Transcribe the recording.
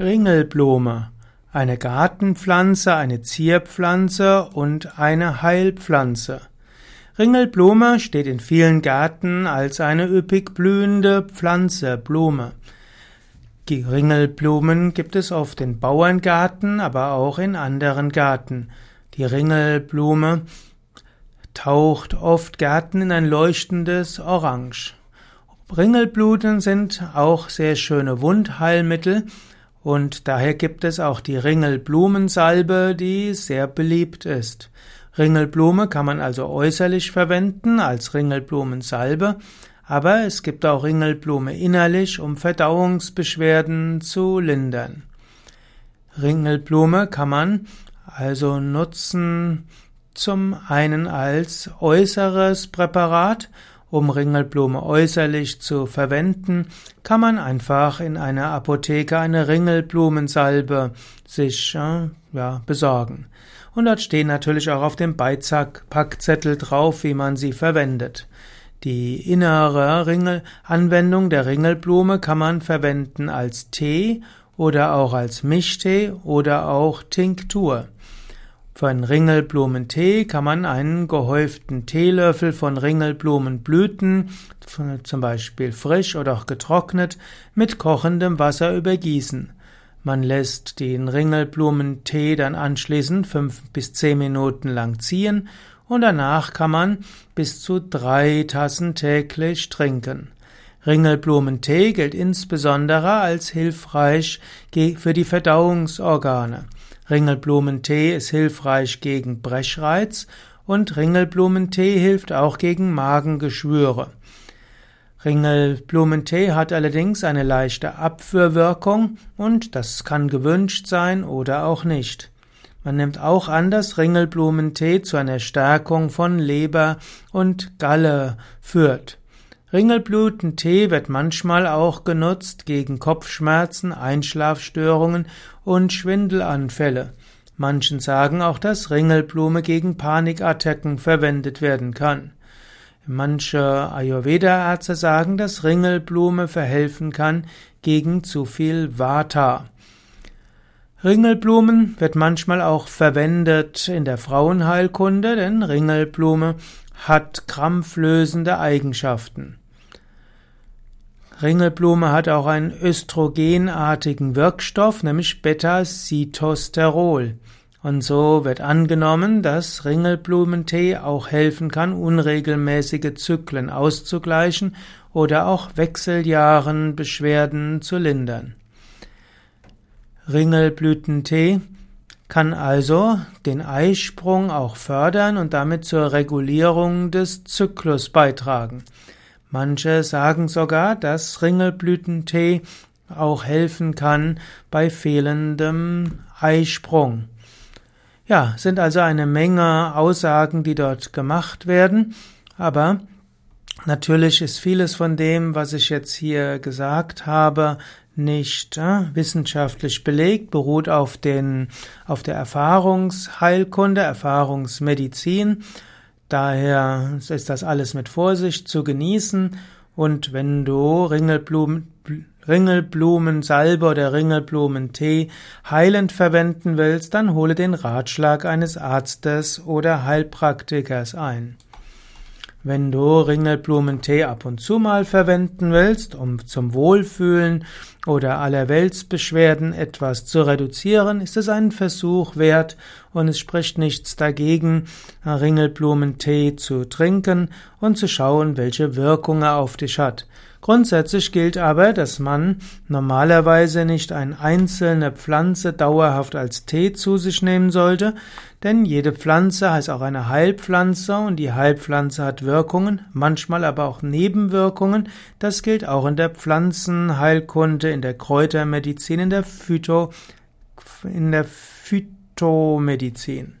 Ringelblume. Eine Gartenpflanze, eine Zierpflanze und eine Heilpflanze. Ringelblume steht in vielen Gärten als eine üppig blühende Pflanze, Blume. Die Ringelblumen gibt es oft in Bauerngarten, aber auch in anderen Gärten. Die Ringelblume taucht oft Gärten in ein leuchtendes Orange. Ringelbluten sind auch sehr schöne Wundheilmittel und daher gibt es auch die Ringelblumensalbe, die sehr beliebt ist. Ringelblume kann man also äußerlich verwenden als Ringelblumensalbe, aber es gibt auch Ringelblume innerlich, um Verdauungsbeschwerden zu lindern. Ringelblume kann man also nutzen zum einen als äußeres Präparat um Ringelblume äußerlich zu verwenden, kann man einfach in einer Apotheke eine Ringelblumensalbe sich äh, ja, besorgen. Und dort stehen natürlich auch auf dem Beipackzettel drauf, wie man sie verwendet. Die innere Ringel Anwendung der Ringelblume kann man verwenden als Tee oder auch als Mischtee oder auch Tinktur. Für einen Ringelblumentee kann man einen gehäuften Teelöffel von Ringelblumenblüten, zum Beispiel frisch oder auch getrocknet, mit kochendem Wasser übergießen. Man lässt den Ringelblumentee dann anschließend fünf bis zehn Minuten lang ziehen und danach kann man bis zu drei Tassen täglich trinken. Ringelblumentee gilt insbesondere als hilfreich für die Verdauungsorgane. Ringelblumentee ist hilfreich gegen Brechreiz und Ringelblumentee hilft auch gegen Magengeschwüre. Ringelblumentee hat allerdings eine leichte Abführwirkung und das kann gewünscht sein oder auch nicht. Man nimmt auch an, dass Ringelblumentee zu einer Stärkung von Leber und Galle führt. Ringelblutentee wird manchmal auch genutzt gegen Kopfschmerzen, Einschlafstörungen und Schwindelanfälle. Manchen sagen auch, dass Ringelblume gegen Panikattacken verwendet werden kann. Manche Ayurveda-Ärzte sagen, dass Ringelblume verhelfen kann gegen zu viel Vata. Ringelblumen wird manchmal auch verwendet in der Frauenheilkunde, denn Ringelblume hat krampflösende Eigenschaften. Ringelblume hat auch einen östrogenartigen Wirkstoff, nämlich Beta-Sitosterol. Und so wird angenommen, dass Ringelblumentee auch helfen kann, unregelmäßige Zyklen auszugleichen oder auch Wechseljahrenbeschwerden zu lindern. Ringelblütentee kann also den Eisprung auch fördern und damit zur Regulierung des Zyklus beitragen. Manche sagen sogar, dass Ringelblütentee auch helfen kann bei fehlendem Eisprung. Ja, sind also eine Menge Aussagen, die dort gemacht werden, aber natürlich ist vieles von dem, was ich jetzt hier gesagt habe, nicht äh, wissenschaftlich belegt, beruht auf den, auf der Erfahrungsheilkunde, Erfahrungsmedizin Daher ist das alles mit Vorsicht zu genießen und wenn du Ringelblumen, Ringelblumensalbe oder Ringelblumentee heilend verwenden willst, dann hole den Ratschlag eines Arztes oder Heilpraktikers ein. Wenn du Ringelblumentee ab und zu mal verwenden willst, um zum Wohlfühlen oder Allerweltsbeschwerden etwas zu reduzieren, ist es einen Versuch wert und es spricht nichts dagegen, Ringelblumentee zu trinken und zu schauen, welche Wirkung er auf dich hat. Grundsätzlich gilt aber, dass man normalerweise nicht eine einzelne Pflanze dauerhaft als Tee zu sich nehmen sollte, denn jede Pflanze heißt auch eine Heilpflanze und die Heilpflanze hat Wirkungen, manchmal aber auch Nebenwirkungen. Das gilt auch in der Pflanzenheilkunde, in der Kräutermedizin, in der Phyto, in der Phytomedizin.